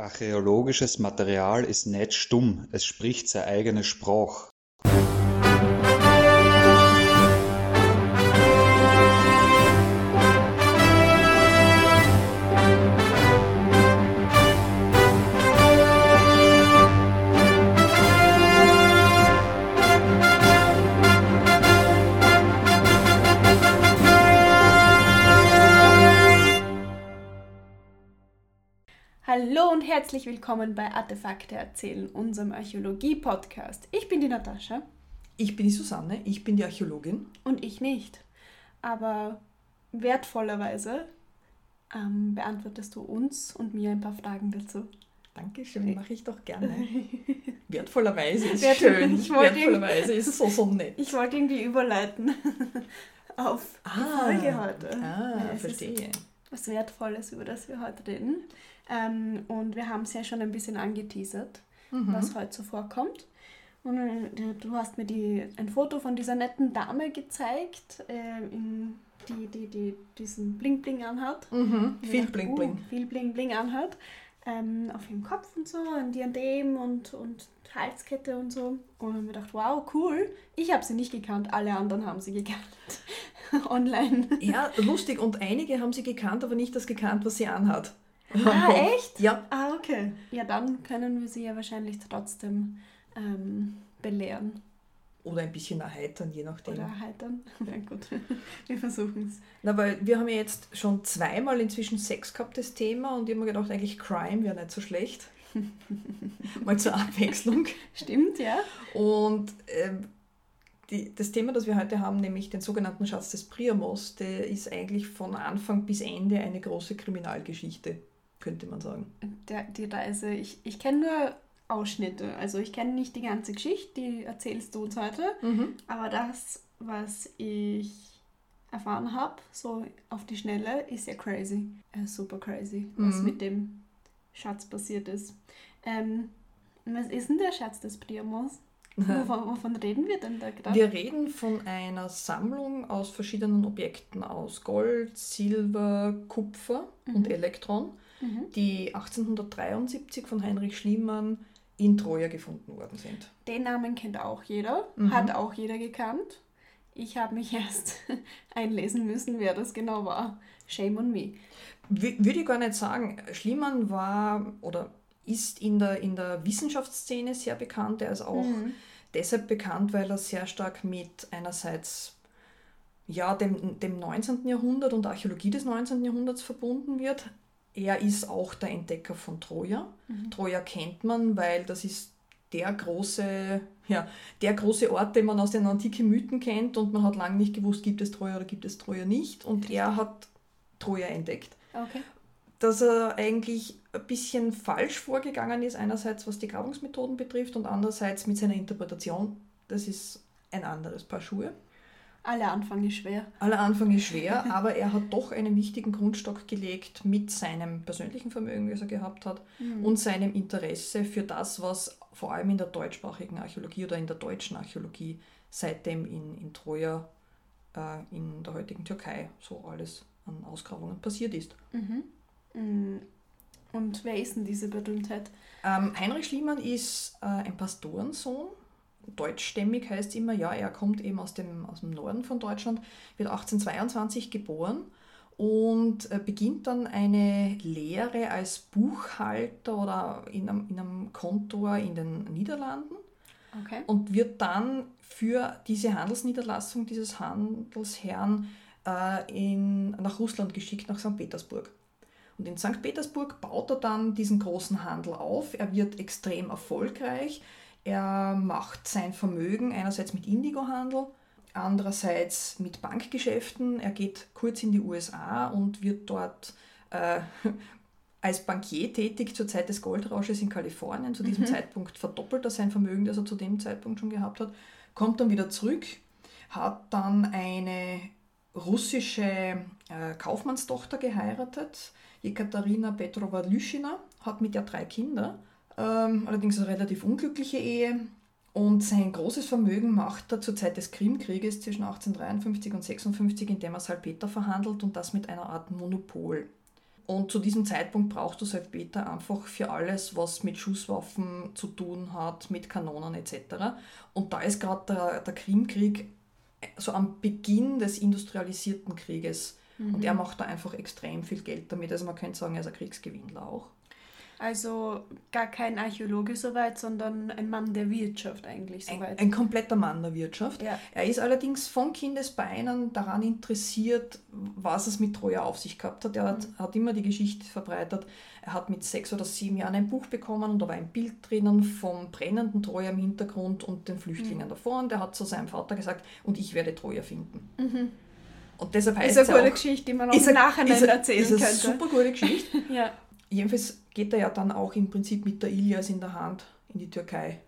Archäologisches Material ist nicht stumm, es spricht seine eigene Sprache. Herzlich willkommen bei Artefakte erzählen, unserem Archäologie-Podcast. Ich bin die Natascha. Ich bin die Susanne, ich bin die Archäologin. Und ich nicht. Aber wertvollerweise ähm, beantwortest du uns und mir ein paar Fragen dazu. Dankeschön, mache ich doch gerne. Wertvollerweise ist Wertvoll- schön. ich Wertvollerweise ist so, so nett. Ich wollte irgendwie überleiten auf die Folge heute. Ah, Ja, verstehe. was Wertvolles, über das wir heute reden. Ähm, und wir haben es ja schon ein bisschen angeteasert, Mhm. was heute so vorkommt. Und äh, du hast mir die, ein Foto von dieser netten Dame gezeigt, äh, in, die, die, die diesen Bling Bling anhat. Mhm. Viel dachte, Bling uh, Bling. viel Bling Bling anhat. Ähm, auf ihrem Kopf und so, ein Diadem und, und Halskette und so. Und haben wir gedacht, wow, cool. Ich habe sie nicht gekannt, alle anderen haben sie gekannt. Online. Ja, lustig. Und einige haben sie gekannt, aber nicht das gekannt, was sie anhat. Ah, echt? Ja. Ah, okay. Ja, dann können wir sie ja wahrscheinlich trotzdem ähm, belehren Oder ein bisschen erheitern, je nachdem. oder erheitern. Ja, gut. Wir versuchen es. Na, weil wir haben ja jetzt schon zweimal inzwischen Sex gehabt, das Thema, und ich habe mir gedacht, eigentlich Crime wäre nicht so schlecht. Mal zur Abwechslung. Stimmt, ja? Und ähm, die, das Thema, das wir heute haben, nämlich den sogenannten Schatz des Priamos, der ist eigentlich von Anfang bis Ende eine große Kriminalgeschichte, könnte man sagen. Der, die Reise, ich, ich kenne nur Ausschnitte. Also ich kenne nicht die ganze Geschichte, die erzählst du uns heute. Aber das, was ich erfahren habe, so auf die Schnelle, ist ja crazy. Äh, super crazy, was Mhm. mit dem Schatz passiert ist. Ähm, was ist denn der Schatz des Priamos? Wovon, wovon reden wir denn da gerade? Wir reden von einer Sammlung aus verschiedenen Objekten aus Gold, Silber, Kupfer und Mhm. Elektron, Mhm. die 1873 von Heinrich Schliemann in Troja gefunden worden sind. Den Namen kennt auch jeder, Mhm. hat auch jeder gekannt. Ich habe mich erst einlesen müssen, wer das genau war. Shame on me. W würde ich gar nicht sagen. Schliemann war oder ist in der, in der Wissenschaftsszene sehr bekannt. Er ist auch Mhm. deshalb bekannt, weil er sehr stark mit einerseits ja, dem, dem 19. Jahrhundert und Archäologie des 19. Jahrhunderts verbunden wird. Er ist auch der Entdecker von Troja. Mhm. Troja kennt man, weil das ist der große, ja, der große Ort, den man aus den antiken Mythen kennt und man hat lange nicht gewusst, gibt es Troja oder gibt es Troja nicht. Und er hat Troja entdeckt Okay. dass er eigentlich ein bisschen falsch vorgegangen ist, einerseits was die Grabungsmethoden betrifft und andererseits mit seiner Interpretation. Das ist ein anderes Paar Schuhe. Aller Anfang ist schwer. Aller Anfang ist schwer, aber er hat doch einen wichtigen Grundstock gelegt mit seinem persönlichen Vermögen, das er gehabt hat, Mhm. und seinem Interesse für das, was vor allem in der deutschsprachigen Archäologie oder in der deutschen Archäologie seitdem in, in Troja, äh, in der heutigen Türkei, so alles an Ausgrabungen passiert ist. Mhm. Mhm. Und wer ist denn diese Berühmtheit? Ähm, Heinrich Schliemann ist äh, ein Pastorensohn. Deutschstämmig heißt immer, ja, er kommt eben aus dem, aus dem Norden von Deutschland, wird 1822 geboren und äh, beginnt dann eine Lehre als Buchhalter oder in einem, in einem Kontor in den Niederlanden Okay. und wird dann für diese Handelsniederlassung dieses Handelsherrn äh, in, nach Russland geschickt, nach St. Petersburg. Und in St. Petersburg baut er dann diesen großen Handel auf. Er wird extrem erfolgreich. Er macht sein Vermögen einerseits mit Indigohandel, andererseits mit Bankgeschäften. Er geht kurz in die USA und wird dort äh, als Bankier tätig zur Zeit des Goldrausches in Kalifornien. Zu diesem Mhm. Zeitpunkt verdoppelt er sein Vermögen, das er zu dem Zeitpunkt schon gehabt hat, kommt dann wieder zurück, hat dann eine russische äh, Kaufmannstochter geheiratet, Jekaterina Petrova Lyschina, hat mit der drei Kinder, ähm, allerdings eine relativ unglückliche Ehe. Und sein großes Vermögen macht er zur Zeit des Krimkrieges zwischen 1853 und 56, indem er Salpeter verhandelt und das mit einer Art Monopol. Und zu diesem Zeitpunkt brauchst du Salpeter einfach für alles, was mit Schusswaffen zu tun hat, mit Kanonen etc. Und da ist gerade der, der Krimkrieg so am Beginn des industrialisierten Krieges. Mhm. Und er macht da einfach extrem viel Geld damit. Also man könnte sagen, er ist ein Kriegsgewinnler auch. Also gar kein Archäologe soweit, sondern ein Mann der Wirtschaft eigentlich soweit. Ein, ein kompletter Mann der Wirtschaft. Ja. Er ist allerdings von Kindesbeinen daran interessiert, was es mit Troja auf sich gehabt hat. Er hat, mhm. hat immer die Geschichte verbreitet. Er hat mit sechs oder sieben Jahren ein Buch bekommen und da war ein Bild drinnen vom brennenden Troja im Hintergrund und den Flüchtlingen mhm. davor. Und er hat zu seinem Vater gesagt, und ich werde Troja finden. Mhm. Und deshalb heißt ist eine gute auch, Geschichte, die man auch im Nachhinein erzählen könnte. Ist eine super gute Geschichte. ja. Jedenfalls geht er ja dann auch im Prinzip mit der Ilias in der Hand in die Türkei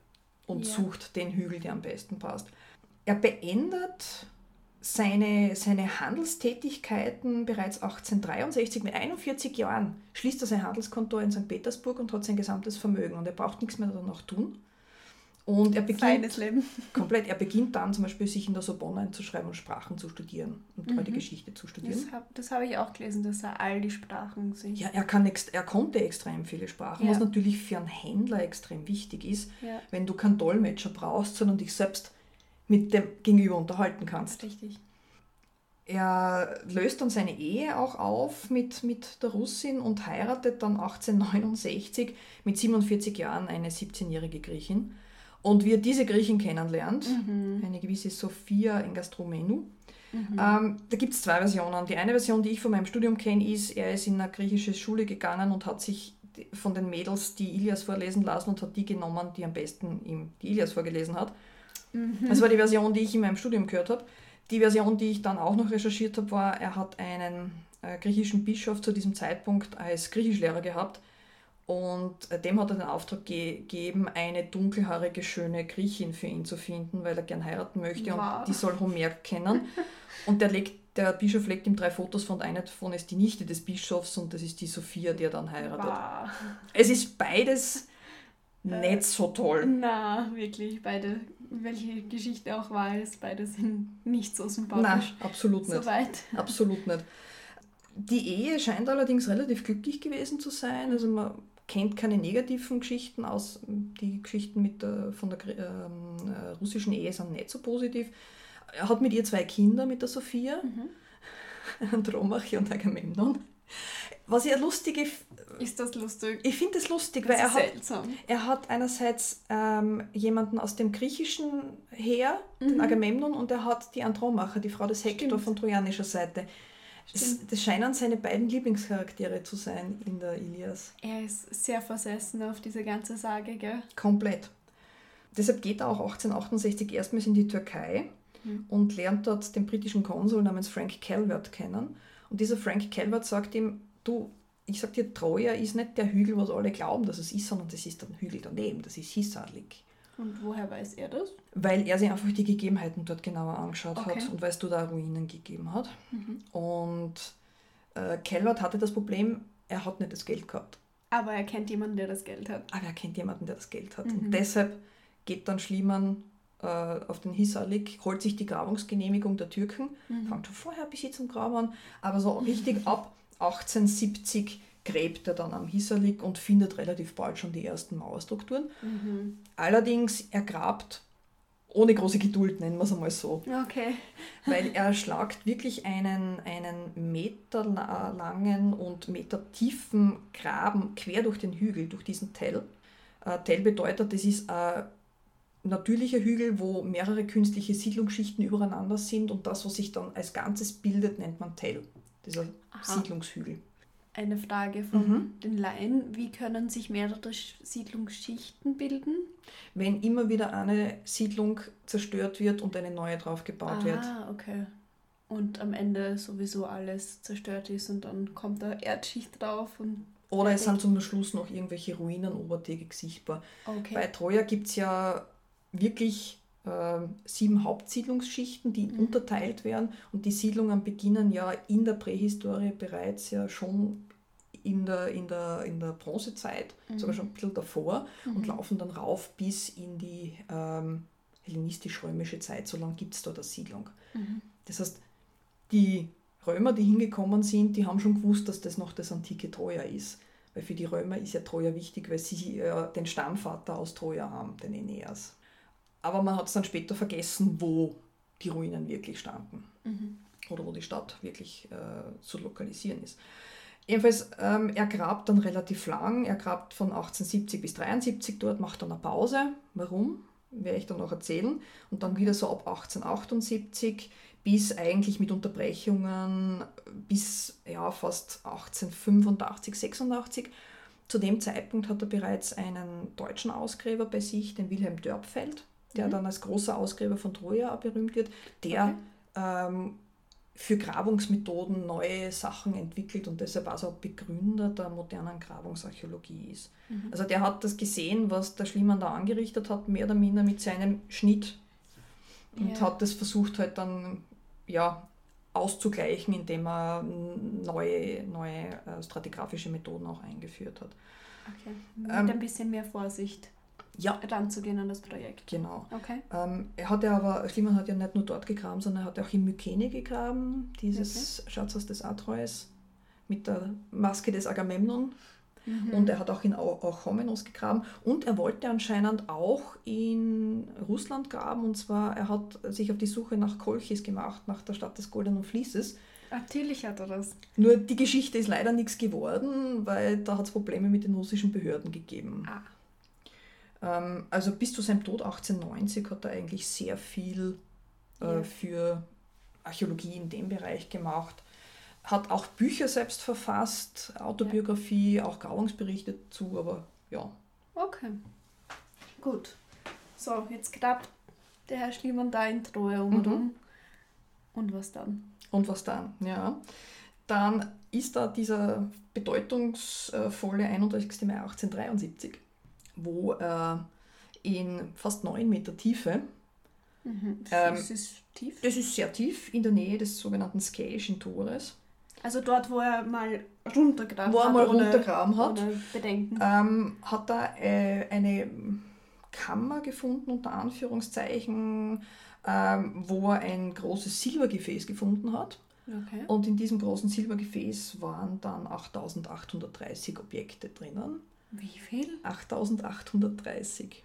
und ja. sucht den Hügel, der am besten passt. Er beendet seine, seine Handelstätigkeiten bereits 1863 mit 41 Jahren. Schließt er sein Handelskontor in St. Petersburg und hat sein gesamtes Vermögen und er braucht nichts mehr danach tun. Und er beginnt, komplett, er beginnt dann zum Beispiel sich in der Sorbonne einzuschreiben und Sprachen zu studieren und mhm. die Geschichte zu studieren. Das habe hab ich auch gelesen, dass er all die Sprachen sich. Ja, er, kann er konnte extrem viele Sprachen, ja. was natürlich für einen Händler extrem wichtig ist, ja. wenn du keinen Dolmetscher brauchst, sondern dich selbst mit dem Gegenüber unterhalten kannst. Richtig. Er löst dann seine Ehe auch auf mit, mit der Russin und heiratet dann 1869 mit 47 Jahren eine 17-jährige Griechin. Und wie er diese Griechin kennenlernt, mhm. eine gewisse Sophia Engastromenou, mhm. ähm, da gibt es zwei Versionen. Die eine Version, die ich von meinem Studium kenne, ist, er ist in eine griechische Schule gegangen und hat sich von den Mädels die Ilias vorlesen lassen und hat die genommen, die am besten ihm die Ilias vorgelesen hat. Mhm. Das war die Version, die ich in meinem Studium gehört habe. Die Version, die ich dann auch noch recherchiert habe, war, er hat einen äh, griechischen Bischof zu diesem Zeitpunkt als Griechischlehrer gehabt, und dem hat er den Auftrag gegeben, eine dunkelhaarige, schöne Griechin für ihn zu finden, weil er gern heiraten möchte wow. und die soll Homer kennen. Und der, legt, der Bischof legt ihm drei Fotos von, einer davon ist die Nichte des Bischofs und das ist die Sophia, die er dann heiratet. Wow. Es ist beides äh, nicht so toll. Na, wirklich, beide, welche Geschichte auch war es, beide sind nicht so sympathisch. Nein, absolut nicht. Soweit. Absolut nicht. Die Ehe scheint allerdings relativ glücklich gewesen zu sein. Also man kennt keine negativen Geschichten aus. Die Geschichten mit der, von der ähm, äh, russischen Ehe sind nicht so positiv. Er hat mit ihr zwei Kinder, mit der Sophia, mhm. Andromache und Agamemnon. Was ja lustige. Ist das lustig? Ich finde das lustig, das weil er hat, er hat einerseits ähm, jemanden aus dem griechischen Heer, mhm. den Agamemnon, und er hat die Andromache, die Frau des Hektor Stimmt. von trojanischer Seite. Das, das, scheinen seine beiden Lieblingscharaktere zu sein in der Ilias. Er ist sehr versessen auf diese ganze Sage, gell? Komplett. Deshalb geht er auch 1868 erstmals in die Türkei mhm. und lernt dort den britischen Konsul namens Frank Calvert kennen. Und dieser Frank Calvert sagt ihm, du, ich sag dir, Troja ist nicht der Hügel, was alle glauben, dass es ist, sondern das ist ein Hügel daneben, das ist Hisarlik. Und woher weiß er das? Weil er sich einfach die Gegebenheiten dort genauer angeschaut okay. hat und weil es dort auch Ruinen gegeben hat. Mhm. Und äh, Calvert hatte das Problem, er hat nicht das Geld gehabt. Aber er kennt jemanden, der das Geld hat. Aber er kennt jemanden, der das Geld hat. Mhm. Und deshalb geht dann Schliemann äh, auf den Hisalik, holt sich die Grabungsgenehmigung der Türken, mhm. fängt schon vorher bis jetzt zum Graben aber so richtig ab 1870 gräbt er dann am Hisarlik und findet relativ bald schon die ersten Mauerstrukturen. Mhm. Allerdings, er grabt ohne große Geduld, nennen wir es einmal so. Okay. Weil er schlagt wirklich einen, einen meterlangen und metertiefen Graben quer durch den Hügel, durch diesen Tell. Äh, Tell bedeutet, das ist ein natürlicher Hügel, wo mehrere künstliche Siedlungsschichten übereinander sind und das, was sich dann als Ganzes bildet, nennt man Tell, dieser Aha. Siedlungshügel eine Frage von mhm. den Laien. Wie können sich mehrere Siedlungsschichten bilden? Wenn immer wieder eine Siedlung zerstört wird und eine neue drauf gebaut ah, wird. Ah, okay. Und am Ende sowieso alles zerstört ist und dann kommt da Erdschicht drauf und. Oder es sind zum Schluss noch irgendwelche Ruinen obertägig sichtbar. Okay. Bei Troja gibt es ja wirklich sieben Hauptsiedlungsschichten, die mhm. unterteilt werden. Und die Siedlungen beginnen ja in der Prähistorie bereits ja schon in der, in der, in der Bronzezeit, mhm. sogar schon ein bisschen davor, mhm. und laufen dann rauf bis in die ähm, hellenistisch-römische Zeit. So lange gibt es dort eine Siedlung. Mhm. Das heißt, die Römer, die hingekommen sind, die haben schon gewusst, dass das noch das antike Troja ist. Weil für die Römer ist ja Troja wichtig, weil sie äh, den Stammvater aus Troja haben, den Aeneas. Aber man hat es dann später vergessen, wo die Ruinen wirklich standen. Mhm. Oder wo die Stadt wirklich äh, zu lokalisieren ist. Jedenfalls, ähm, er grabt dann relativ lang. Er grabt von 1870 bis 1873 dort, macht dann eine Pause. Warum? Werde ich dann noch erzählen. Und dann wieder so ab 1878 bis eigentlich mit Unterbrechungen bis ja, fast 1885, 86. Zu dem Zeitpunkt hat er bereits einen deutschen Ausgräber bei sich, den Wilhelm Dörpfeld, der mhm. dann als großer Ausgräber von Troja berühmt wird, der okay. ähm, für Grabungsmethoden neue Sachen entwickelt und deshalb also Begründer der modernen Grabungsarchäologie ist. Mhm. Also der hat das gesehen, was der Schliemann da angerichtet hat, mehr oder minder mit seinem Schnitt und yeah. hat das versucht halt dann ja, auszugleichen, indem er neue, neue äh, stratigraphische Methoden auch eingeführt hat. Okay. Mit ähm, ein bisschen mehr Vorsicht ja. ranzugehen an das Projekt. Genau. Okay. Ähm, er hat ja aber, Schliemann hat ja nicht nur dort gegraben, sondern er hat auch in Mykene gegraben, dieses okay. Schatzhaus des Atreus mit der Maske des Agamemnon. Mhm. Und er hat auch in Orchomenos gegraben. Und er wollte anscheinend auch in Russland graben. Und zwar, er hat sich auf die Suche nach Kolchis gemacht, nach der Stadt des Goldenen Fließes. Natürlich hat er das. Nur die Geschichte ist leider nichts geworden, weil da hat es Probleme mit den russischen Behörden gegeben. Ah. Ähm, also bis zu seinem Tod 1890 hat er eigentlich sehr viel äh, ja. für Archäologie in dem Bereich gemacht. Hat auch Bücher selbst verfasst, Autobiografie, ja. auch Grauungsberichte zu, aber ja. Okay. Gut. So, jetzt grabt der Herr Schliemann da in Treue um und mhm. um. Und was dann? Und was dann, ja. Dann ist da dieser bedeutungsvolle 31. Mai 1873 wo äh, in fast 9 Meter Tiefe, mhm. ähm, das ist tief? Das ist sehr tief, in der Nähe des sogenannten Skäischen Tores. Also dort, wo er mal runtergraben hat. Wo er mal runtergraben hat. Bedenken. Ähm, hat er äh, eine Kammer gefunden, unter Anführungszeichen, ähm, wo er ein großes Silbergefäß gefunden hat. Okay. Und in diesem großen Silbergefäß waren dann 8830 Objekte drinnen. Wie viel? 8830.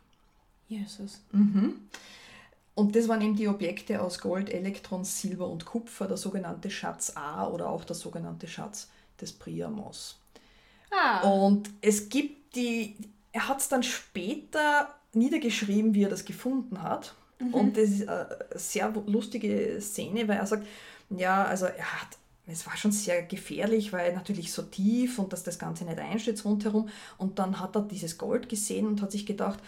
Jesus. Mhm. Und das waren eben die Objekte aus Gold, Elektron, Silber und Kupfer, der sogenannte Schatz A oder auch der sogenannte Schatz des Priamos. Ah. Und es gibt die, er hat es dann später niedergeschrieben, wie er das gefunden hat. Mhm. Und das ist eine sehr lustige Szene, weil er sagt, ja, also er hat es war schon sehr gefährlich, weil natürlich so tief und dass das Ganze nicht einstürzt rundherum. Und dann hat er dieses Gold gesehen und hat sich gedacht,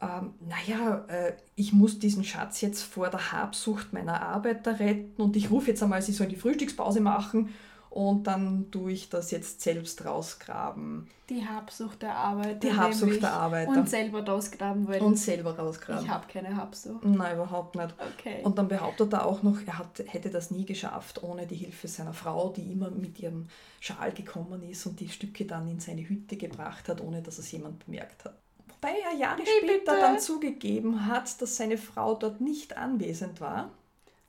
ähm, naja, äh, ich muss diesen Schatz jetzt vor der Habsucht meiner Arbeiter retten und ich rufe jetzt einmal, sie sollen die Frühstückspause machen und dann tue ich das jetzt selbst rausgraben. Die Habsucht der Arbeiter. Die Habsucht der Arbeiter. Und selber rausgraben wollen. Und selber rausgraben. Ich habe keine Habsucht. Nein, überhaupt nicht. Okay. Und dann behauptet er auch noch, er hat, hätte das nie geschafft ohne die Hilfe seiner Frau, die immer mit ihrem Schal gekommen ist und die Stücke dann in seine Hütte gebracht hat, ohne dass es jemand bemerkt hat. Wobei er Jahre hey, später bitte. dann zugegeben hat, dass seine Frau dort nicht anwesend war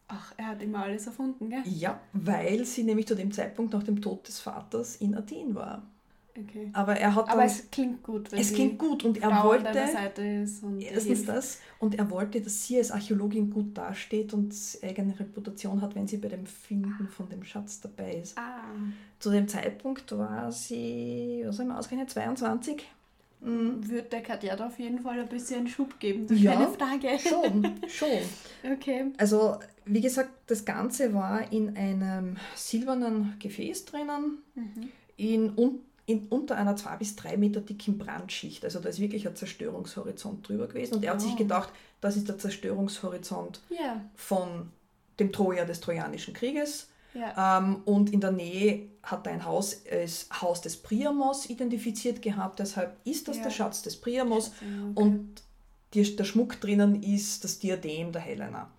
Ach, er hat immer alles erfunden, gell? Ja, weil sie nämlich zu dem Zeitpunkt nach dem Tod des Vaters in Athen war. Okay. Aber er hat dann, Aber es klingt gut, wenn es klingt gut und er Frau wollte und erstens das und er wollte, dass sie als Archäologin gut dasteht und eigene Reputation hat, wenn sie bei dem Finden von dem Schatz dabei ist. Ah. Zu dem Zeitpunkt war sie, was haben wir ausgerechnet, 22. Mhm. Wird der Kadett auf jeden Fall ein bisschen Schub geben, ja, keine Frage. Schon, schon. okay. Also, wie gesagt, das Ganze war in einem silbernen Gefäß drinnen, mhm. in, in, unter einer zwei bis drei Meter dicken Brandschicht. Also da ist wirklich ein Zerstörungshorizont drüber gewesen. Und er hat sich oh. gedacht, das ist der Zerstörungshorizont yeah. von dem Troja des Trojanischen Krieges ja. Ähm, und in der Nähe hat er ein Haus, das Haus des Priamos identifiziert gehabt, deshalb ist das ja. der Schatz des Priamos okay. und die, der Schmuck drinnen ist das Diadem der Helena.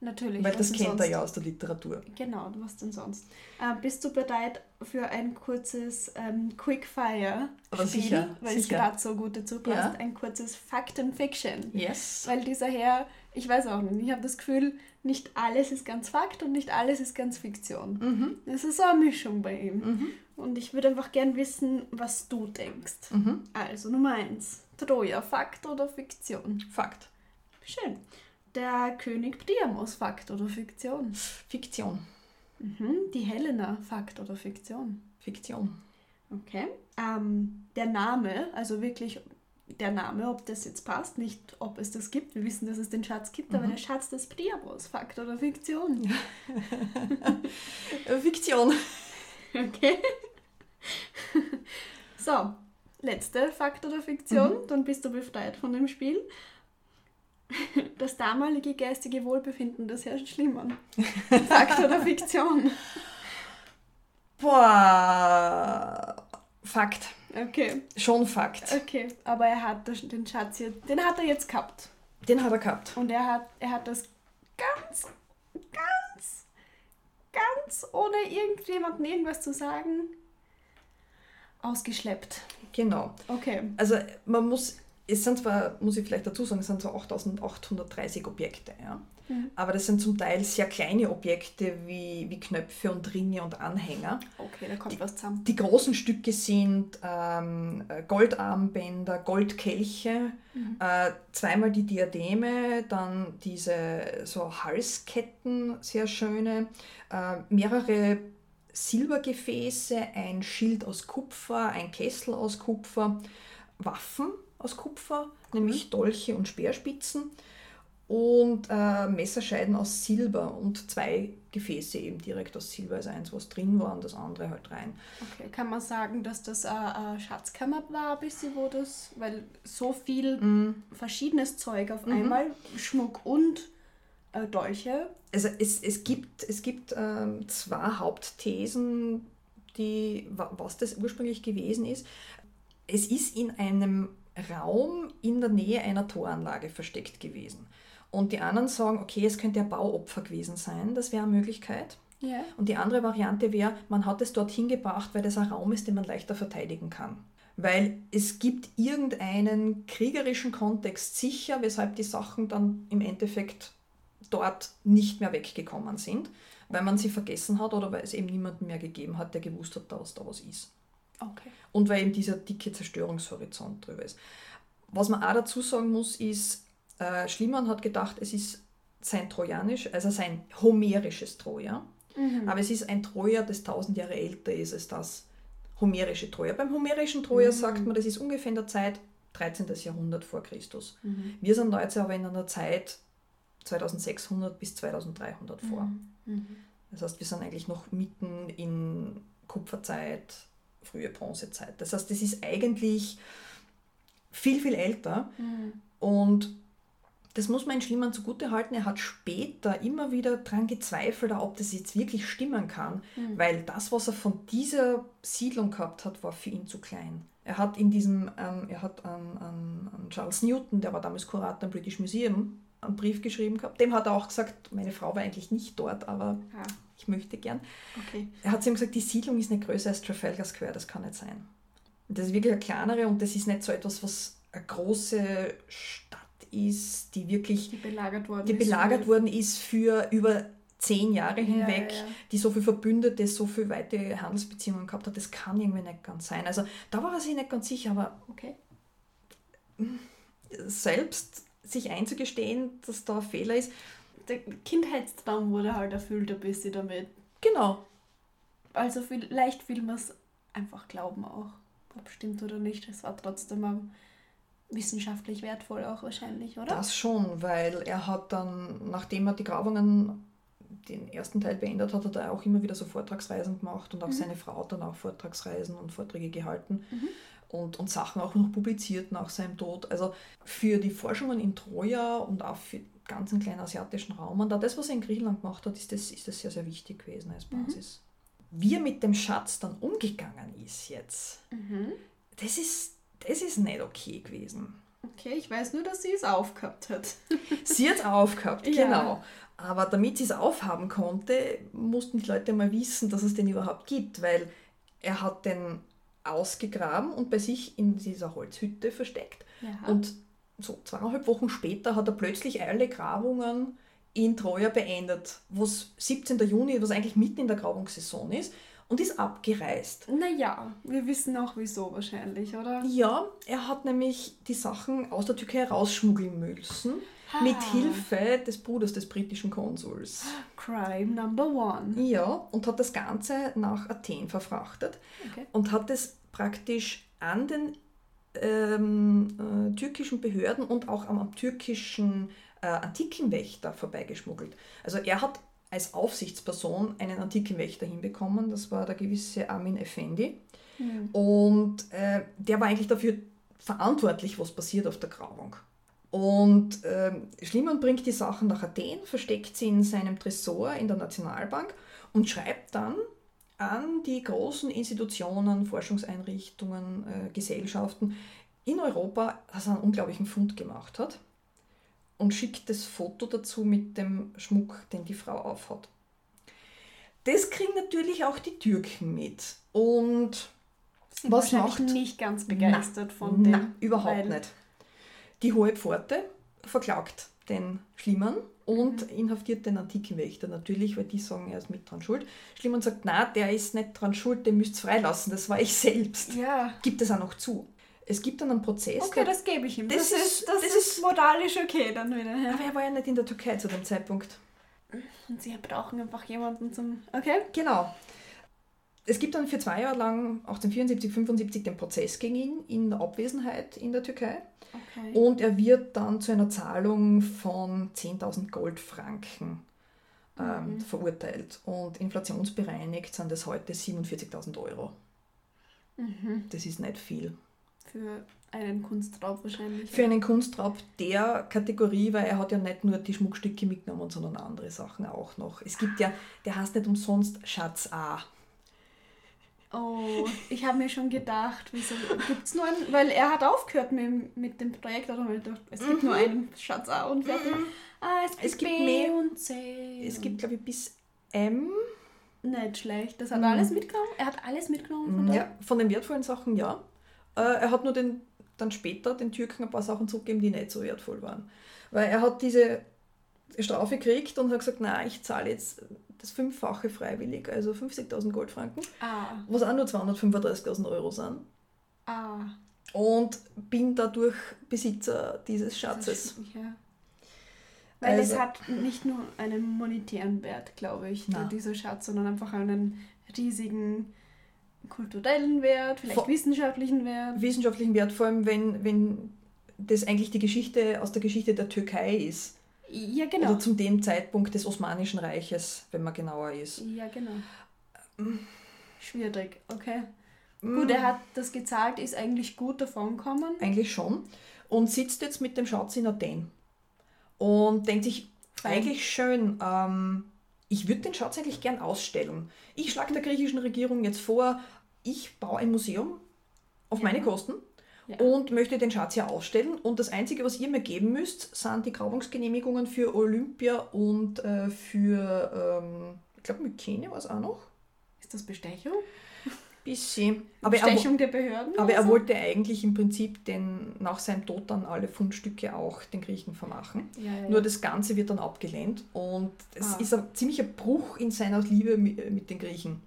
Natürlich. Weil das kennt er sonst? ja aus der Literatur. Genau, was denn sonst? Äh, bist du bereit für ein kurzes ähm, Quickfire? Aber sicher, Weil es sicher. gerade so gut dazu passt. Ja. Ein kurzes Fact and Fiction. Yes. Weil dieser Herr, ich weiß auch nicht, ich habe das Gefühl, nicht alles ist ganz Fakt und nicht alles ist ganz Fiktion. Mhm. Es ist so eine Mischung bei ihm. Mhm. Und ich würde einfach gern wissen, was du denkst. Mhm. Also Nummer eins. Troja, Fakt oder Fiktion? Fakt. Schön. Der König Priamos, Fakt oder Fiktion? Fiktion. Mhm. Die Helena, Fakt oder Fiktion? Fiktion. Okay. Ähm, der Name, also wirklich der Name, ob das jetzt passt, nicht ob es das gibt. Wir wissen, dass es den Schatz gibt, aber Mhm. der Schatz des Priamos, Fakt oder Fiktion? Fiktion. Okay. so, letzte Fakt oder Fiktion, dann bist du befreit von dem Spiel. Das damalige geistige Wohlbefinden des Herrn Schliemann. Fakt oder Fiktion? Boah. Fakt. Okay, Schon Fakt. okay. Aber er hat das- den Schatz jetzt, den hat er jetzt gehabt. Den hat er gehabt. Und er hat, er hat das ganz, ganz, ganz ohne irgendjemandem irgendwas zu sagen ausgeschleppt. Genau. Okay. Also man muss, es sind zwar, muss ich vielleicht dazu sagen, es sind so 8830 Objekte, ja. Mhm. Aber das sind zum Teil sehr kleine Objekte wie, wie Knöpfe und Ringe und Anhänger. Okay, da kommt was zusammen. Die großen Stücke sind ähm, Goldarmbänder, Goldkelche, äh, zweimal die Diademe, dann diese so Halsketten, sehr schöne, äh, mehrere Silbergefäße, ein Schild aus Kupfer, ein Kessel aus Kupfer, Waffen aus Kupfer, nämlich Dolche und Speerspitzen und äh, Messerscheiden aus Silber und zwei Gefäße eben direkt aus Silber, also eins, was drin war und das andere halt rein. Okay, kann man sagen, dass das eine, eine Schatzkammer war, ein bisschen, wo das, weil so viel Mhm. verschiedenes Zeug auf einmal, Schmuck und äh, Dolche. Also es, es gibt, es gibt ähm, zwei Hauptthesen, die, wa- was das ursprünglich gewesen ist. Es ist in einem Raum in der Nähe einer Toranlage versteckt gewesen. Und die anderen sagen, okay, es könnte ein Bauopfer gewesen sein, das wäre eine Möglichkeit. Ja. Und die andere Variante wäre, man hat es dorthin gebracht, weil das ein Raum ist, den man leichter verteidigen kann. Weil es gibt irgendeinen kriegerischen Kontext sicher, weshalb die Sachen dann im Endeffekt dort nicht mehr weggekommen sind, weil man sie vergessen hat oder weil es eben niemanden mehr gegeben hat, der gewusst hat, dass da was ist. Okay. Und weil eben dieser dicke Zerstörungshorizont drüber ist. Was man auch dazu sagen muss, ist, äh, Schliemann hat gedacht, es ist sein Trojanisch, also sein homerisches Troja. Mhm. Aber es ist ein Troja, das tausend Jahre älter ist als das homerische Troja. Beim homerischen Troja Mhm. sagt man, das ist ungefähr in der Zeit 13. Jahrhundert vor Christus. Mhm. Wir sind da jetzt aber in einer Zeit 2600 bis 2300 vor. Mhm. Das heißt, wir sind eigentlich noch mitten in Kupferzeit, frühe Bronzezeit. Das heißt, das ist eigentlich viel, viel älter. Mhm. Und das muss man Schliemann zugute halten. Er hat später immer wieder daran gezweifelt, ob das jetzt wirklich stimmen kann, Mhm. weil das, was er von dieser Siedlung gehabt hat, war für ihn zu klein. Er hat in diesem, ähm, er hat an, an, an Charles Newton, der war damals Kurator im British Museum, einen Brief geschrieben gehabt. Dem hat er auch gesagt, meine Frau war eigentlich nicht dort, aber Ah, ich möchte gern. okay. Er hat zu ihm gesagt, die Siedlung ist nicht größer als Trafalgar Square, das kann nicht sein. Und das ist wirklich eine kleinere und das ist nicht so etwas, was eine große Stadt ist, die wirklich Die belagert worden die ist. belagert für- worden ist für über zehn Jahre Ja, hinweg, ja. die so viel Verbündete, so viel weite Handelsbeziehungen gehabt hat. Das kann irgendwie nicht ganz sein. Also da war er sich nicht ganz sicher, aber Okay. selbst sich einzugestehen, dass da ein Fehler ist, Der Kindheitstraum wurde halt erfüllt ein bisschen damit. genau, Also vielleicht will man es einfach glauben auch. Ob stimmt oder nicht. Es war trotzdem wissenschaftlich wertvoll auch wahrscheinlich, oder? Das schon, weil er hat dann, nachdem er die Grabungen den ersten Teil beendet hat, hat er auch immer wieder so Vortragsreisen gemacht und auch seine Frau hat dann auch Vortragsreisen und Vorträge gehalten und, und Sachen auch noch publiziert nach seinem Tod. Also für die Forschungen in Troja und auch für ganzen kleinen asiatischen Raum und auch das, was er in Griechenland gemacht hat, ist das, ist das sehr, sehr wichtig gewesen als Basis. Wie er mit dem Schatz dann umgegangen ist jetzt, Mhm. das ist, das ist nicht okay gewesen. Okay, ich weiß nur, dass sie es aufgehabt hat. sie hat es aufgehabt, Ja. genau. Aber damit sie es aufhaben konnte, mussten die Leute mal wissen, dass es den überhaupt gibt, weil er hat den ausgegraben und bei sich in dieser Holzhütte versteckt. Ja. Und so zweieinhalb Wochen später hat er plötzlich alle Grabungen in Troja beendet, was 17. Juni, was eigentlich mitten in der Grabungssaison ist, und ist abgereist. naja, wir wissen auch wieso wahrscheinlich, oder? Ja, er hat nämlich die Sachen aus der Türkei rausschmuggeln müssen, mit Ah. Hilfe des Bruders des britischen Konsuls. Crime number one. Ja, und hat das Ganze nach Athen verfrachtet Okay. und hat es praktisch an den ähm, äh, türkischen Behörden und auch am, am türkischen äh, Antikenwächter vorbeigeschmuggelt. Also er hat als Aufsichtsperson einen Antikenwächter hinbekommen, das war der gewisse Amin Effendi. Hm. Und äh, der war eigentlich dafür verantwortlich, was passiert auf der Grabung. Und ähm, Schliemann bringt die Sachen nach Athen, versteckt sie in seinem Tresor in der Nationalbank und schreibt dann an die großen Institutionen, Forschungseinrichtungen, äh, Gesellschaften in Europa, dass er einen unglaublichen Fund gemacht hat und schickt das Foto dazu mit dem Schmuck, den die Frau aufhat. Das kriegen natürlich auch die Türken mit. Und Sind Was macht- nicht ganz begeistert von dem. Nein, überhaupt nicht. Die Hohe Pforte verklagt den Schliemann und Mhm. inhaftiert den Antikenwächter natürlich, weil die sagen, er ist mit dran schuld. Schliemann sagt, na, der ist nicht dran schuld, den müsst ihr freilassen, das war ich selbst. Ja. Gibt es auch noch zu. Es gibt dann einen Prozess. Okay, das gebe ich ihm. Das Das, ist- ist, das, das ist, ist- moralisch okay dann wieder. Ja. aber er war ja nicht in der Türkei zu dem Zeitpunkt. Und sie brauchen einfach jemanden zum. Okay? Genau. Es gibt dann für zwei Jahre lang, 1874, 75, den Prozess gegen ihn in der Abwesenheit in der Türkei. Okay. Und er wird dann zu einer Zahlung von 10.000 Goldfranken ähm, Mhm. verurteilt. Und inflationsbereinigt sind das heute 47.000 Euro. Mhm. Das ist nicht viel. Für einen Kunstraub wahrscheinlich. Für einen Kunstraub der Kategorie, weil er hat ja nicht nur die Schmuckstücke mitgenommen, sondern andere Sachen auch noch. Es gibt ja, der heißt nicht umsonst Schatz A. Oh, ich habe mir schon gedacht, wieso gibt es nur einen, weil er hat aufgehört mit, mit dem Projekt, oder dachte, es gibt nur einen Schatz A und fertig. Ah, es gibt, Mhm. Es gibt B mehr. und C. Es gibt, glaube ich, bis M. Nicht schlecht. Das hat Mhm. alles mitgenommen. Er hat alles mitgenommen von Ja, von den wertvollen Sachen ja. Äh, er hat nur den, dann später den Türken ein paar Sachen zurückgegeben, die nicht so wertvoll waren. Weil er hat diese Strafe gekriegt und hat gesagt, nein, ich zahle jetzt das Fünffache freiwillig, also 50.000 Goldfranken, Ah, was auch nur 235.000 Euro sind. ah. Und bin dadurch Besitzer dieses Schatzes. Ja. Weil es Also- hat nicht nur einen monetären Wert, glaube ich, dieser Schatz, sondern einfach einen riesigen kulturellen Wert, vielleicht Vor- wissenschaftlichen Wert. Wissenschaftlichen Wert, vor allem wenn, wenn das eigentlich die Geschichte aus der Geschichte der Türkei ist. Ja, genau. Oder zum dem Zeitpunkt des Osmanischen Reiches, wenn man genauer ist. Ja, genau. Schwierig, okay. Mm, Gut, er hat das gezahlt, ist eigentlich gut davon gekommen. Eigentlich schon. Und sitzt jetzt mit dem Schatz in Athen. Und denkt sich, Fein. eigentlich schön, ähm, ich würde den Schatz eigentlich gern ausstellen. Ich schlage der griechischen Regierung jetzt vor, ich baue ein Museum auf Ja. meine Kosten Ja. und möchte den Schatz hier ausstellen. Und das Einzige, was ihr mir geben müsst, sind die Grabungsgenehmigungen für Olympia und äh, für, ähm, ich glaube, Mykene war es auch noch. Ist das Bestechung? Bisschen. Aber er, Bestechung der Behörden? aber oder er wollte eigentlich im Prinzip den, nach seinem Tod dann alle Fundstücke auch den Griechen vermachen. Ja, ja, Nur das Ganze wird dann abgelehnt und es Ah. ist ein ziemlicher Bruch in seiner Liebe mit, mit den Griechen.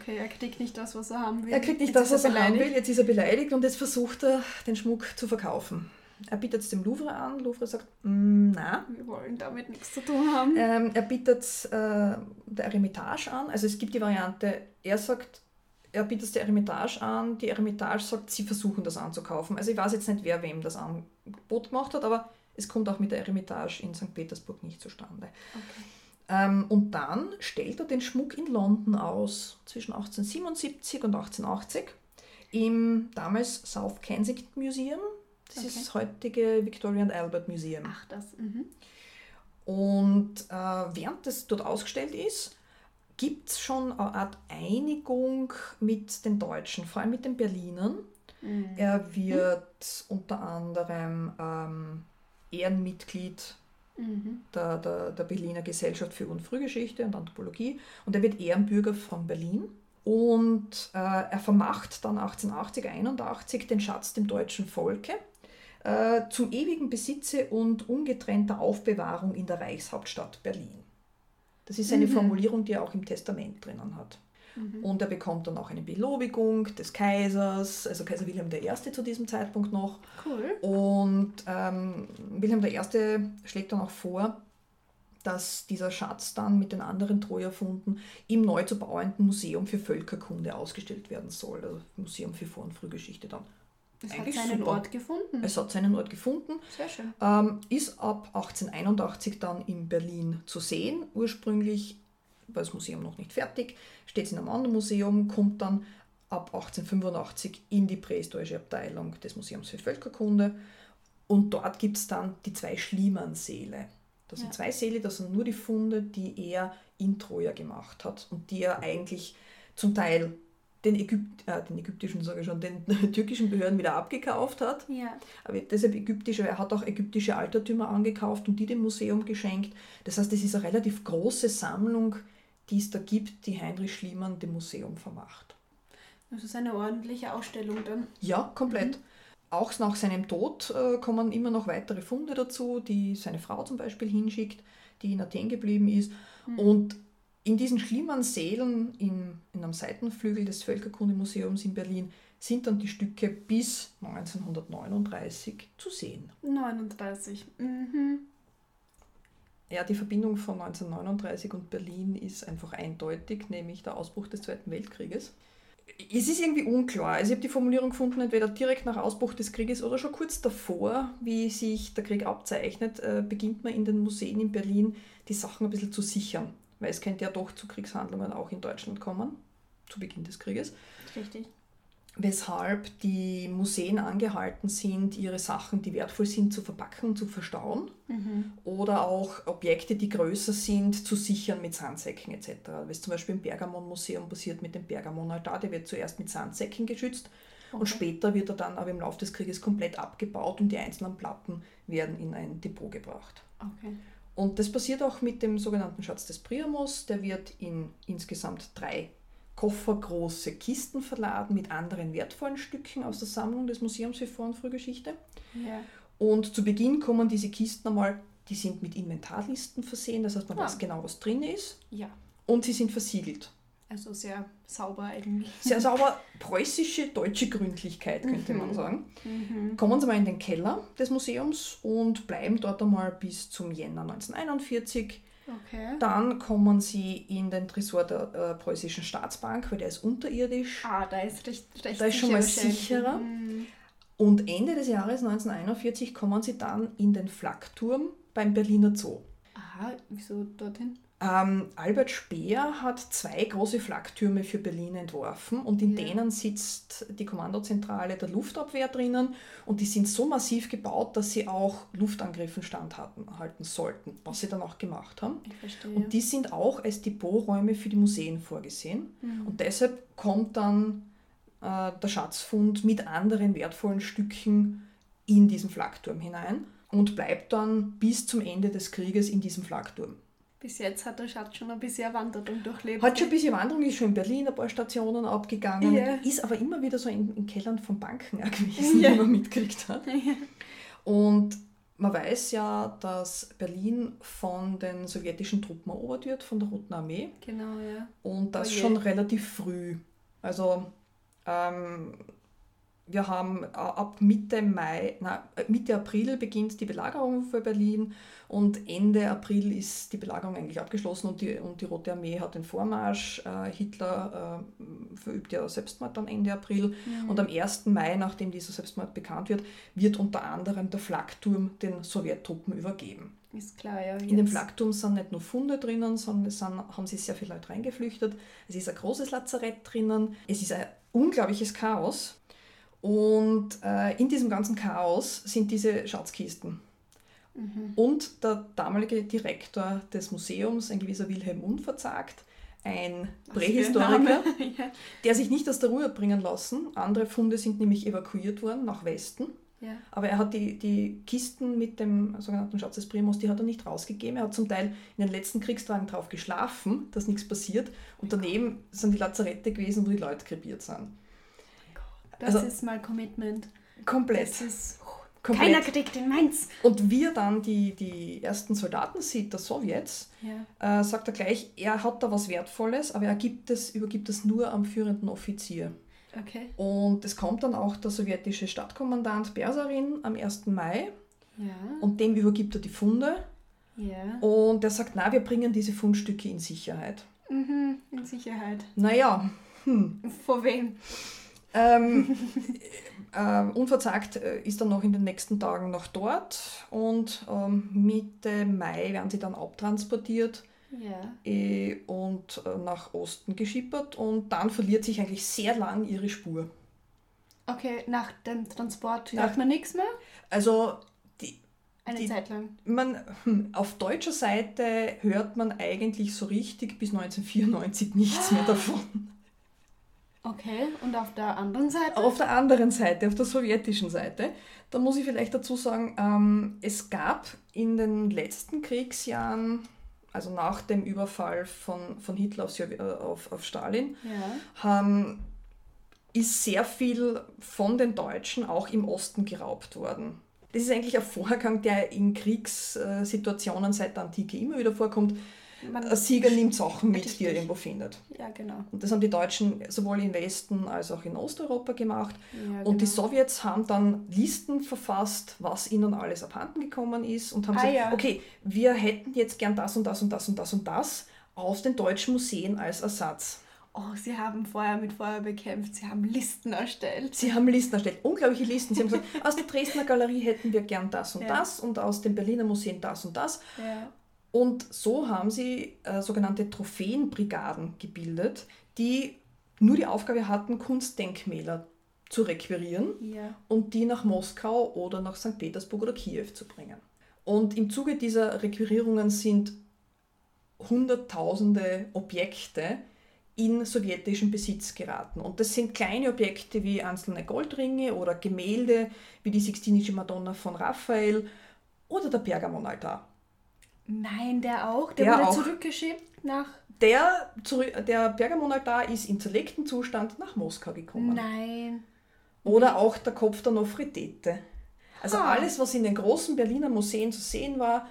Okay, er kriegt nicht das, was er haben will. Er kriegt nicht Jetzt das, was er haben will, jetzt ist er beleidigt und jetzt versucht er, den Schmuck zu verkaufen. Er bietet es dem Louvre an, Louvre sagt, "Mm, na. Wir wollen damit nichts zu tun haben. Ähm, er bietet äh, der Eremitage an, also es gibt die Variante, er sagt, er bietet es der Eremitage an, die Eremitage sagt, sie versuchen das anzukaufen. Also ich weiß jetzt nicht, wer wem das Angebot gemacht hat, aber es kommt auch mit der Eremitage in St. Petersburg nicht zustande. Okay. Ähm, und dann stellt er den Schmuck in London aus, zwischen 1877 und 1880, im damals South Kensington Museum. Das Okay. ist das heutige Victoria and Albert Museum. Ach, das. Mhm. Und äh, während das dort ausgestellt ist, gibt es schon eine Art Einigung mit den Deutschen, vor allem mit den Berlinern. Mhm. Er wird mhm. unter anderem ähm, Ehrenmitglied mhm. der, der, der Berliner Gesellschaft für und Frühgeschichte und Anthropologie und er wird Ehrenbürger von Berlin. Und äh, er vermacht dann 1880, 81 den Schatz dem deutschen Volke äh, zum ewigen Besitze und ungetrennter Aufbewahrung in der Reichshauptstadt Berlin. Das ist eine mhm. Formulierung, die er auch im Testament drinnen hat. Mhm. Und er bekommt dann auch eine Belobigung des Kaisers, also Kaiser Wilhelm I. zu diesem Zeitpunkt noch. Cool. Und ähm, Wilhelm I. schlägt dann auch vor, dass dieser Schatz dann mit den anderen Treuerfunden im neu zu bauenden Museum für Völkerkunde ausgestellt werden soll. Also Museum für Vor- und Frühgeschichte dann. Es Eigentlich hat seinen super. Ort gefunden. Es hat seinen Ort gefunden. Sehr schön. Ähm, ist ab 1881 dann in Berlin zu sehen. Ursprünglich war das Museum noch nicht fertig, steht es in einem anderen Museum, kommt dann ab 1885 in die prähistorische Abteilung des Museums für Völkerkunde. Und dort gibt es dann die zwei Schliemann-Säle. Das sind ja. zwei Säle, das sind nur die Funde, die er in Troja gemacht hat und die er eigentlich zum Teil den, Ägypt, äh, den ägyptischen, sage ich schon, den türkischen Behörden wieder abgekauft hat. Ja. Aber deshalb ägyptische, er hat auch ägyptische Altertümer angekauft und die dem Museum geschenkt. Das heißt, es ist eine relativ große Sammlung, die es da gibt, die Heinrich Schliemann dem Museum vermacht. Das ist eine ordentliche Ausstellung dann. Ja, komplett. Mhm. Auch nach seinem Tod äh, kommen immer noch weitere Funde dazu, die seine Frau zum Beispiel hinschickt, die in Athen geblieben ist. Mhm. Und in diesen Schliemann-Sälen in, in einem Seitenflügel des Völkerkundemuseums in Berlin sind dann die Stücke bis 1939 zu sehen. 39. Mhm. Ja, die Verbindung von 1939 und Berlin ist einfach eindeutig, nämlich der Ausbruch des Zweiten Weltkrieges es ist irgendwie unklar. Also ich habe die Formulierung gefunden, entweder direkt nach Ausbruch des Krieges oder schon kurz davor, wie sich der Krieg abzeichnet, äh, beginnt man in den Museen in Berlin die Sachen ein bisschen zu sichern. Weil es könnte ja doch zu Kriegshandlungen auch in Deutschland kommen, zu Beginn des Krieges. Richtig weshalb die Museen angehalten sind, ihre Sachen, die wertvoll sind, zu verpacken und zu verstauen mhm. oder auch Objekte, die größer sind, zu sichern mit Sandsäcken etc. Was zum Beispiel im Bergamon-Museum passiert mit dem Bergamon-Altar, der wird zuerst mit Sandsäcken geschützt okay. und später wird er dann aber im Laufe des Krieges komplett abgebaut und die einzelnen Platten werden in ein Depot gebracht. Okay. Und das passiert auch mit dem sogenannten Schatz des Priamos, der wird in insgesamt drei koffergroße Kisten verladen mit anderen wertvollen Stücken aus der Sammlung des Museums für Vor- und Frühgeschichte. Ja. Und zu Beginn kommen diese Kisten einmal, die sind mit Inventarlisten versehen, das heißt, man ja. weiß genau, was drin ist. Ja. Und sie sind versiegelt. Also sehr sauber eigentlich. Sehr sauber, preußische, deutsche Gründlichkeit, könnte mhm. man sagen. Mhm. Kommen Sie mal in den Keller des Museums und bleiben dort einmal bis zum Jänner 1941. Okay. Dann kommen sie in den Tresor der äh, preußischen Staatsbank, weil der ist unterirdisch. Ah, da ist recht, recht Da ist schon mal sicherer. Mhm. Und Ende des Jahres 1941 kommen sie dann in den Flakturm beim Berliner Zoo. Aha, wieso dorthin? Ähm, Albert Speer hat zwei große Flaktürme für Berlin entworfen und in ja. denen sitzt die Kommandozentrale der Luftabwehr drinnen und die sind so massiv gebaut, dass sie auch Luftangriffen standhalten sollten, was sie dann auch gemacht haben. Und die sind auch als Depoträume für die Museen vorgesehen mhm. und deshalb kommt dann äh, der Schatzfund mit anderen wertvollen Stücken in diesen Flakturm hinein und bleibt dann bis zum Ende des Krieges in diesem Flakturm. Bis jetzt hat der Schatz schon ein bisschen Wanderung durchlebt. Hat schon ein bisschen Wanderung, ist schon in Berlin ein paar Stationen abgegangen, yeah. ist aber immer wieder so in, in Kellern von Banken gewesen, yeah. die man mitgekriegt hat. Yeah. Und man weiß ja, dass Berlin von den sowjetischen Truppen erobert wird, von der Roten Armee. Genau, ja. Und das oh schon relativ früh. Also ähm, wir haben äh, ab Mitte Mai, na, äh, Mitte April beginnt die Belagerung für Berlin und Ende April ist die Belagerung eigentlich abgeschlossen und die, und die Rote Armee hat den Vormarsch. Äh, Hitler äh, verübt ja Selbstmord dann Ende April mhm. und am 1. Mai, nachdem dieser Selbstmord bekannt wird, wird unter anderem der Flakturm den Sowjettruppen übergeben. Ist klar, ja. In dem Flakturm sind nicht nur Funde drinnen, sondern es sind, haben sich sehr viele Leute reingeflüchtet. Es ist ein großes Lazarett drinnen. Es ist ein unglaubliches Chaos. Und äh, in diesem ganzen Chaos sind diese Schatzkisten. Mhm. Und der damalige Direktor des Museums, ein gewisser Wilhelm Unverzagt, ein Was Prähistoriker, ja. der sich nicht aus der Ruhe bringen lassen. Andere Funde sind nämlich evakuiert worden nach Westen. ja. Aber er hat die, die Kisten mit dem sogenannten Schatz des Primus, die hat er nicht rausgegeben. Er hat zum Teil in den letzten Kriegstagen drauf geschlafen, dass nichts passiert. Und daneben sind die Lazarette gewesen, wo die Leute krepiert sind. Das Also- ist mal Commitment. Komplett. Das ist. komplett. Keiner kriegt den Mainz. Und wie er dann die, die ersten Soldaten sieht, der Sowjets, Ja. äh, sagt er gleich, er hat da was Wertvolles, aber er gibt es, übergibt es nur am führenden Offizier. Okay. Und es kommt dann auch der sowjetische Stadtkommandant Bersarin am 1. Mai Ja. und dem übergibt er die Funde Ja. und er sagt, na, wir bringen diese Fundstücke in Sicherheit. Mhm. In Sicherheit. Naja, hm, Vor wem? Ähm, äh, unverzagt äh, ist er noch in den nächsten Tagen noch dort und ähm, Mitte Mai werden sie dann abtransportiert Ja. äh, und äh, nach Osten geschippert und dann verliert sich eigentlich sehr lang ihre Spur. Okay, nach dem Transport hört man nichts mehr? Also die, Eine Die- Zeit lang. man, hm, auf deutscher Seite hört man eigentlich so richtig bis 1994 nichts mehr davon. Okay, und auf der anderen Seite? Auf der anderen Seite, auf der sowjetischen Seite, da muss ich vielleicht dazu sagen, ähm, es gab in den letzten Kriegsjahren, also nach dem Überfall von, von Hitler auf, äh, auf, auf Stalin, Ja. ähm, ist sehr viel von den Deutschen auch im Osten geraubt worden. Das ist eigentlich ein Vorgang, der in Kriegssituationen seit der Antike immer wieder vorkommt. Man, Ein Sieger nimmt Sachen mit, die er irgendwo findet. Ja, genau. Und das haben die Deutschen sowohl im Westen als auch in Osteuropa gemacht. Ja, Und die genau. Sowjets haben dann Listen verfasst, was ihnen alles abhanden gekommen ist und haben Ah, gesagt, ja. okay, wir hätten jetzt gern das und das und das und das und das aus den deutschen Museen als Ersatz. Oh, sie haben Feuer mit Feuer bekämpft, sie haben Listen erstellt. Sie haben Listen erstellt, unglaubliche Listen. Sie haben gesagt, aus der Dresdner Galerie hätten wir gern das und Ja. das und aus den Berliner Museen das und das. Ja. Und so haben sie äh, sogenannte Trophäenbrigaden gebildet, die nur die Aufgabe hatten, Kunstdenkmäler zu requirieren Ja. und die nach Moskau oder nach St. Petersburg oder Kiew zu bringen. Und im Zuge dieser Requirierungen sind Hunderttausende Objekte in sowjetischen Besitz geraten. Und das sind kleine Objekte wie einzelne Goldringe oder Gemälde wie die Sixtinische Madonna von Raphael oder der Pergamonaltar. Nein, der auch. Der, Der wurde auch. zurückgeschickt nach. Der, der Pergamonaltar ist in zerlegtem Zustand nach Moskau gekommen. Nein. Oder auch der Kopf der Nofretete. Also Ah. alles, was in den großen Berliner Museen zu sehen war,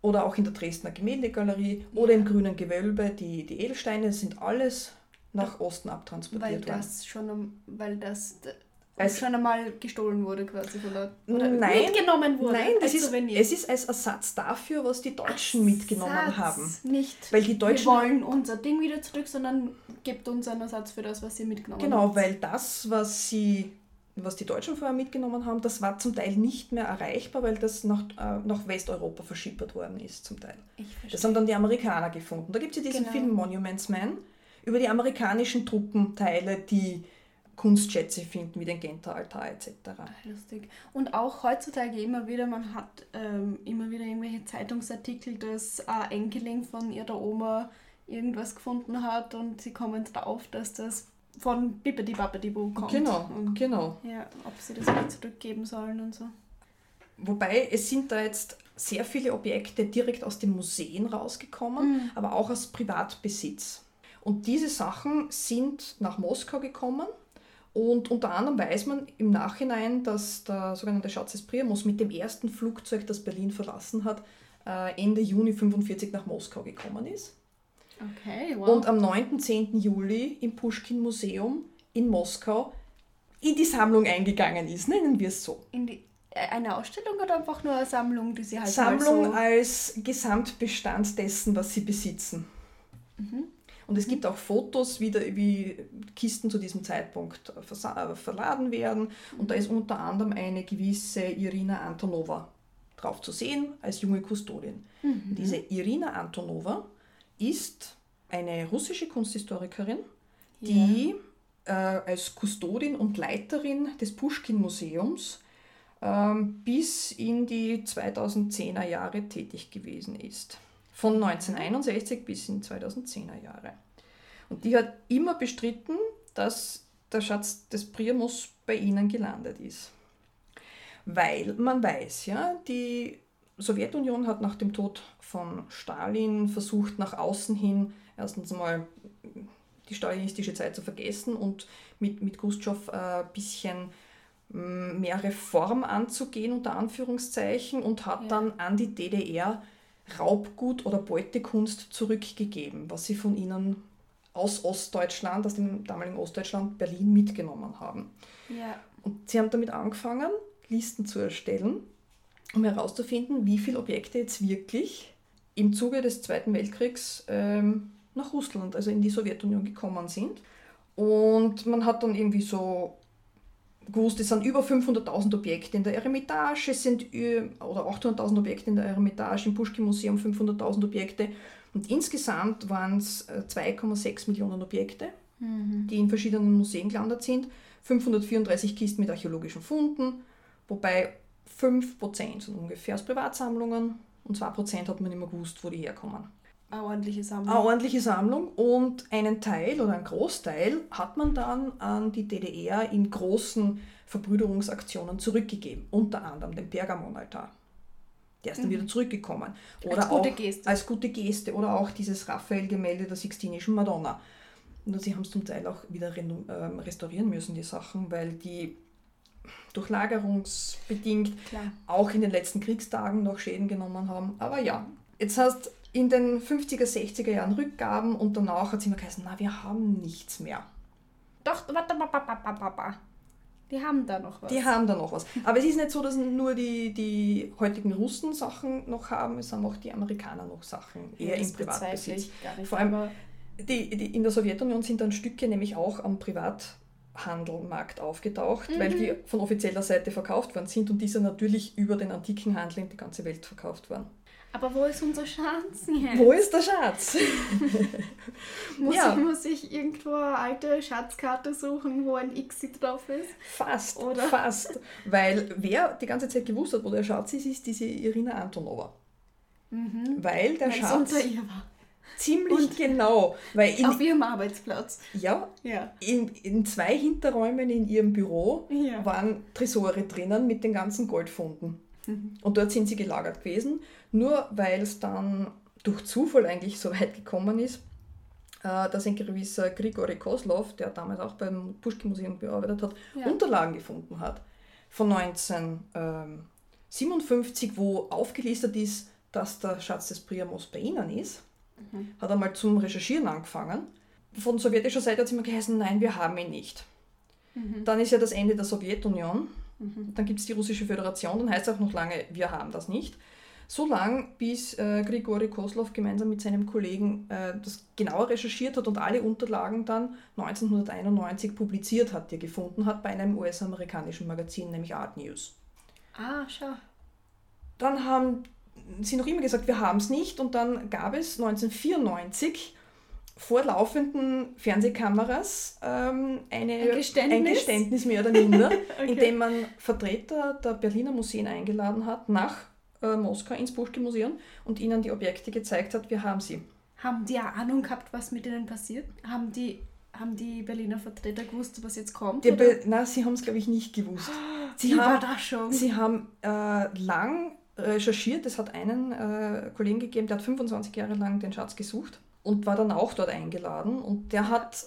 oder auch in der Dresdner Gemäldegalerie oder im Grünen Gewölbe, die, die Edelsteine sind alles nach Osten Weil abtransportiert worden. das schon, weil das Als- schon einmal gestohlen wurde quasi von der, oder Nein, mitgenommen wurde. Nein, das ist, Souvenir. es ist als Ersatz dafür, was die Deutschen mitgenommen Satz, haben. Nicht, Weil die Deutschen wir wollen unser Ding wieder zurück, sondern gebt uns einen Ersatz für das, was ihr mitgenommen Genau, habt. weil das, was sie, was die Deutschen vorher mitgenommen haben, das war zum Teil nicht mehr erreichbar, weil das nach, äh, nach Westeuropa verschippert worden ist zum Teil. Das haben dann die Amerikaner gefunden. Da gibt es ja diesen Genau. Film Monuments Man über die amerikanischen Truppenteile, die Kunstschätze finden, wie den Genter Altar etc. Lustig. Und auch heutzutage immer wieder, man hat ähm, immer wieder irgendwelche Zeitungsartikel, dass eine Enkelin von ihrer Oma irgendwas gefunden hat und sie kommen drauf, dass das von Bippidi Bappidi Boo kommt. Genau, Und, genau. ja, ob sie das wieder zurückgeben sollen und so. Wobei es sind da jetzt sehr viele Objekte direkt aus den Museen rausgekommen, Mhm. aber auch aus Privatbesitz. Und diese Sachen sind nach Moskau gekommen und unter anderem weiß man im Nachhinein, dass der sogenannte Schatz des Priamos mit dem ersten Flugzeug, das Berlin verlassen hat, äh, Ende Juni 45 nach Moskau gekommen ist. Okay, wow. Und am 9. 10. Juli im Pushkin-Museum in Moskau in die Sammlung eingegangen ist, nennen wir es so. In die, äh, eine Ausstellung oder einfach nur eine Sammlung, die sie halt Sammlung so... als Gesamtbestand dessen, was sie besitzen. Mhm. Und es gibt auch Fotos, wie, der, wie Kisten zu diesem Zeitpunkt äh, verladen werden. Und da ist unter anderem eine gewisse Irina Antonova drauf zu sehen als junge Kustodin. Mhm. Diese Irina Antonova ist eine russische Kunsthistorikerin, die äh, als Kustodin und Leiterin des Pushkin-Museums ähm, bis in die 2010er Jahre tätig gewesen ist. Von 1961 bis in 2010er Jahre. Und die hat immer bestritten, dass der Schatz des Priamus bei ihnen gelandet ist. Weil man weiß, ja, die Sowjetunion hat nach dem Tod von Stalin versucht, nach außen hin erstens mal die stalinistische Zeit zu vergessen und mit, mit Khrushchev ein äh, bisschen mm, mehr Reform anzugehen, unter Anführungszeichen, und hat ja. dann an die DDR Raubgut oder Beutekunst zurückgegeben, was sie von ihnen aus Ostdeutschland, aus dem damaligen Ostdeutschland, Berlin mitgenommen haben. Ja. Und sie haben damit angefangen, Listen zu erstellen, um herauszufinden, wie viele Objekte jetzt wirklich im Zuge des Zweiten Weltkriegs ähm, nach Russland, also in die Sowjetunion gekommen sind. Und man hat dann irgendwie so gewusst, es sind über 500.000 Objekte in der Eremitage, es sind oder 800.000 Objekte in der Eremitage, im Pushkin-Museum 500.000 Objekte. Und insgesamt waren es 2,6 Millionen Objekte, mhm. die in verschiedenen Museen gelandet sind. 534 Kisten mit archäologischen Funden, wobei 5% sind ungefähr aus Privatsammlungen und 2% hat man immer gewusst, wo die herkommen. Eine ordentliche Sammlung. Eine ordentliche Sammlung und einen Teil oder einen Großteil hat man dann an die DDR in großen Verbrüderungsaktionen zurückgegeben, unter anderem den Pergamonaltar. Der ist dann mhm. wieder zurückgekommen. Oder als gute auch, Geste. Als gute Geste. Oder auch dieses Raphael-Gemälde der Sixtinischen Madonna. Nur sie haben es zum Teil auch wieder ähm, restaurieren müssen, die Sachen, weil die durchlagerungsbedingt Klar. auch in den letzten Kriegstagen noch Schäden genommen haben. Aber ja, jetzt hast in den 50er, 60er Jahren Rückgaben und danach hat es immer geheißen, na, wir haben nichts mehr. Doch, warte, warte, die haben da noch was. Die haben da noch was. Aber es ist nicht so, dass nur die, die heutigen Russen Sachen noch haben, es haben auch die Amerikaner noch Sachen, eher ja, im Privatbesitz. Vor allem die, die, in der Sowjetunion sind dann Stücke nämlich auch am Privathandelmarkt aufgetaucht, mhm. weil die von offizieller Seite verkauft worden sind und diese natürlich über den antiken Handel in die ganze Welt verkauft worden. Aber wo ist unser Schatz jetzt? Wo ist der Schatz? muss, ja. ich, muss ich irgendwo eine alte Schatzkarte suchen, wo ein X drauf ist? Fast, Oder? fast. Weil wer die ganze Zeit gewusst hat, wo der Schatz ist, ist diese Irina Antonova. Mhm. Weil der Weil Schatz... unter ihr war. Ziemlich Und genau. Weil in, auf ihrem Arbeitsplatz. Ja. ja. In, in zwei Hinterräumen in ihrem Büro ja. waren Tresore drinnen mit den ganzen Goldfunden. Mhm. Und dort sind sie gelagert gewesen. Nur weil es dann durch Zufall eigentlich so weit gekommen ist, äh, dass ein gewisser Grigori Koslov, der damals auch beim Puschkin-Museum gearbeitet hat, ja. Unterlagen gefunden hat von 1957, wo aufgelistet ist, dass der Schatz des Priamos bei ihnen ist. Mhm. Hat er mal zum Recherchieren angefangen. Von sowjetischer Seite hat es immer geheißen, nein, wir haben ihn nicht. Mhm. Dann ist ja das Ende der Sowjetunion. Mhm. Dann gibt es die Russische Föderation, dann heißt es auch noch lange, wir haben das nicht. So lange, bis äh, Grigori Koslov gemeinsam mit seinem Kollegen äh, das genauer recherchiert hat und alle Unterlagen dann 1991 publiziert hat, die er gefunden hat bei einem US-amerikanischen Magazin, nämlich Art News. Ah, schau. Dann haben sie noch immer gesagt, wir haben es nicht und dann gab es 1994 vor laufenden Fernsehkameras ähm, eine, ein, Geständnis? ein, Geständnis? mehr oder minder, okay. in dem man Vertreter der Berliner Museen eingeladen hat nach äh, Moskau ins Puschkin-Museum und ihnen die Objekte gezeigt hat, wir haben sie. Haben die eine Ahnung gehabt, was mit ihnen passiert? Haben die, haben die Berliner Vertreter gewusst, was jetzt kommt? Nein, sie haben es, glaube ich, nicht gewusst. Sie Wie haben, schon? Sie haben äh, lang recherchiert. Es hat einen äh, Kollegen gegeben, der hat 25 Jahre lang den Schatz gesucht und war dann auch dort eingeladen. Und der hat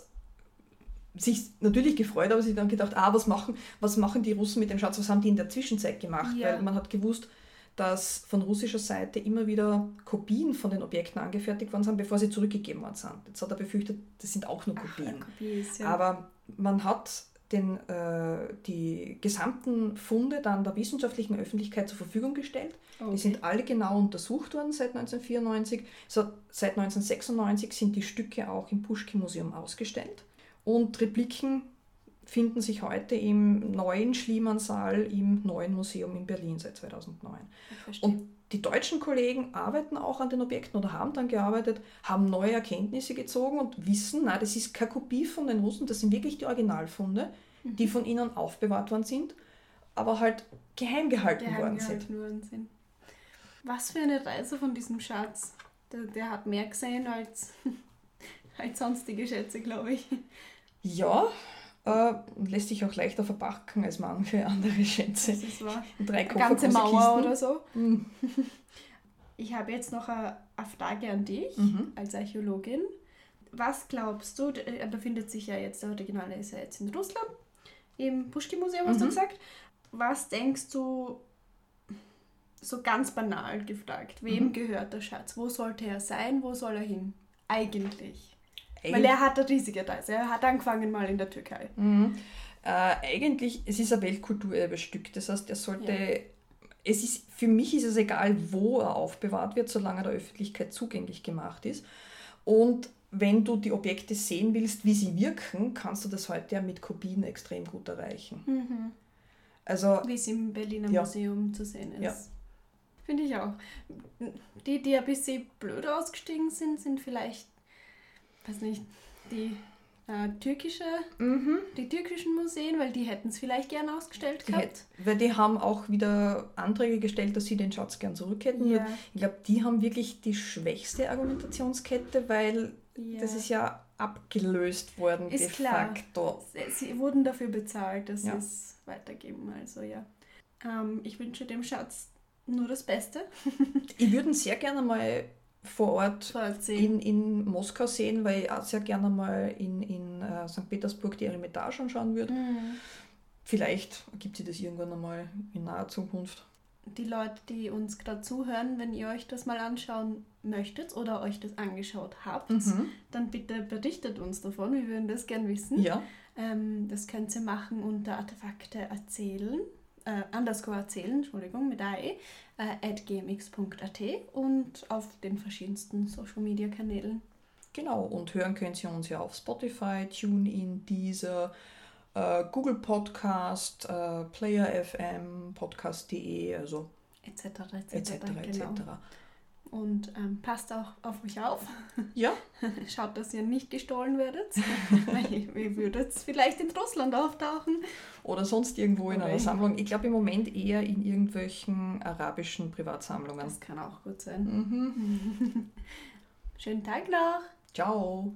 sich natürlich gefreut, aber sich dann gedacht, ah, was machen, was machen die Russen mit dem Schatz, was haben die in der Zwischenzeit gemacht? Ja. Weil man hat gewusst, dass von russischer Seite immer wieder Kopien von den Objekten angefertigt worden sind, bevor sie zurückgegeben worden sind. Jetzt hat er befürchtet, das sind auch nur Kopien. Ach, Kopies, ja. Aber man hat den, äh, die gesamten Funde dann der wissenschaftlichen Öffentlichkeit zur Verfügung gestellt. Okay. Die sind alle genau untersucht worden seit 1994. So, seit 1996 sind die Stücke auch im Puschkin-Museum ausgestellt. Und Repliken finden sich heute im neuen Schliemann-Saal im neuen Museum in Berlin seit 2009. Und die deutschen Kollegen arbeiten auch an den Objekten oder haben dann gearbeitet, haben neue Erkenntnisse gezogen und wissen, na, das ist keine Kopie von den Russen, das sind wirklich die Originalfunde, mhm. die von ihnen aufbewahrt worden sind, aber halt geheim gehalten, geheim worden, gehalten sind. worden, sind. Was für eine Reise von diesem Schatz. Der, der hat mehr gesehen als als sonstige Schätze, glaube ich. Ja, äh, lässt sich auch leichter verpacken als manche andere Schätze. Das ist wahr. Drei Eine ganze Mauer Koffergroße oder so. Mhm. Ich habe jetzt noch eine, eine Frage an dich Mhm. als Archäologin. Was glaubst du, äh, befindet sich ja jetzt, der Originale ist ja jetzt in Russland, im Puschkin-Museum, hast du Mhm. gesagt. Was denkst du, so ganz banal gefragt, wem Mhm. gehört der Schatz? Wo sollte er sein? Wo soll er hin? Eigentlich. Weil er hat eine riesige Reise. Er hat angefangen mal in der Türkei. Mhm. Äh, eigentlich, es ist ein Weltkulturerbestück. Das heißt, er sollte. Ja. Es ist, für mich ist es egal, wo er aufbewahrt wird, solange er der Öffentlichkeit zugänglich gemacht ist. Und wenn du die Objekte sehen willst, wie sie wirken, kannst du das heute ja mit Kopien extrem gut erreichen. Also, Wie es im Berliner Ja. Museum zu sehen ist. Ja. Finde ich auch. Die, die ein bisschen blöd ausgestiegen sind, sind vielleicht, weiß nicht, die äh, türkische, mhm. die türkischen Museen, weil die hätten es vielleicht gern ausgestellt die gehabt. hätt- weil die haben auch wieder Anträge gestellt, dass sie den Schatz gern zurück hätten. Ja. Ich glaube, die haben wirklich die schwächste Argumentationskette, weil Ja. das ist ja abgelöst worden Ist de klar. facto. Sie, sie wurden dafür bezahlt, dass Ja. sie es weitergeben. Also ja. Ähm, ich wünsche dem Schatz nur das Beste. Ich würde ihn sehr gerne mal vor Ort in, in Moskau sehen, weil ich auch sehr gerne mal in, in äh, St. Petersburg die Eremitage anschauen würde. Mhm. Vielleicht ergibt sich das irgendwann einmal in naher Zukunft. die Leute, die uns gerade zuhören, wenn ihr euch das mal anschauen möchtet oder euch das angeschaut habt, Mhm. dann bitte berichtet uns davon. Wir würden das gern wissen. Ja, Ähm, das könnt ihr machen unter Artefakte erzählen, äh, underscore erzählen, Entschuldigung, mit AE, äh, at gmx.at und auf den verschiedensten Social Media Kanälen. genau. Und hören könnt ihr uns ja auf Spotify, TuneIn, Deezer, äh, Google Podcast, äh, Player FM, Podcast.de, also Etc. etc. etc. Und ähm, passt auch auf euch auf. Ja, Schaut, dass ihr nicht gestohlen werdet, ihr würdet vielleicht in Russland auftauchen. oder sonst irgendwo in Oder einer in- Sammlung. Ich glaube im Moment eher in irgendwelchen arabischen Privatsammlungen. Das kann auch gut sein. Mhm. Schönen Tag noch. Ciao.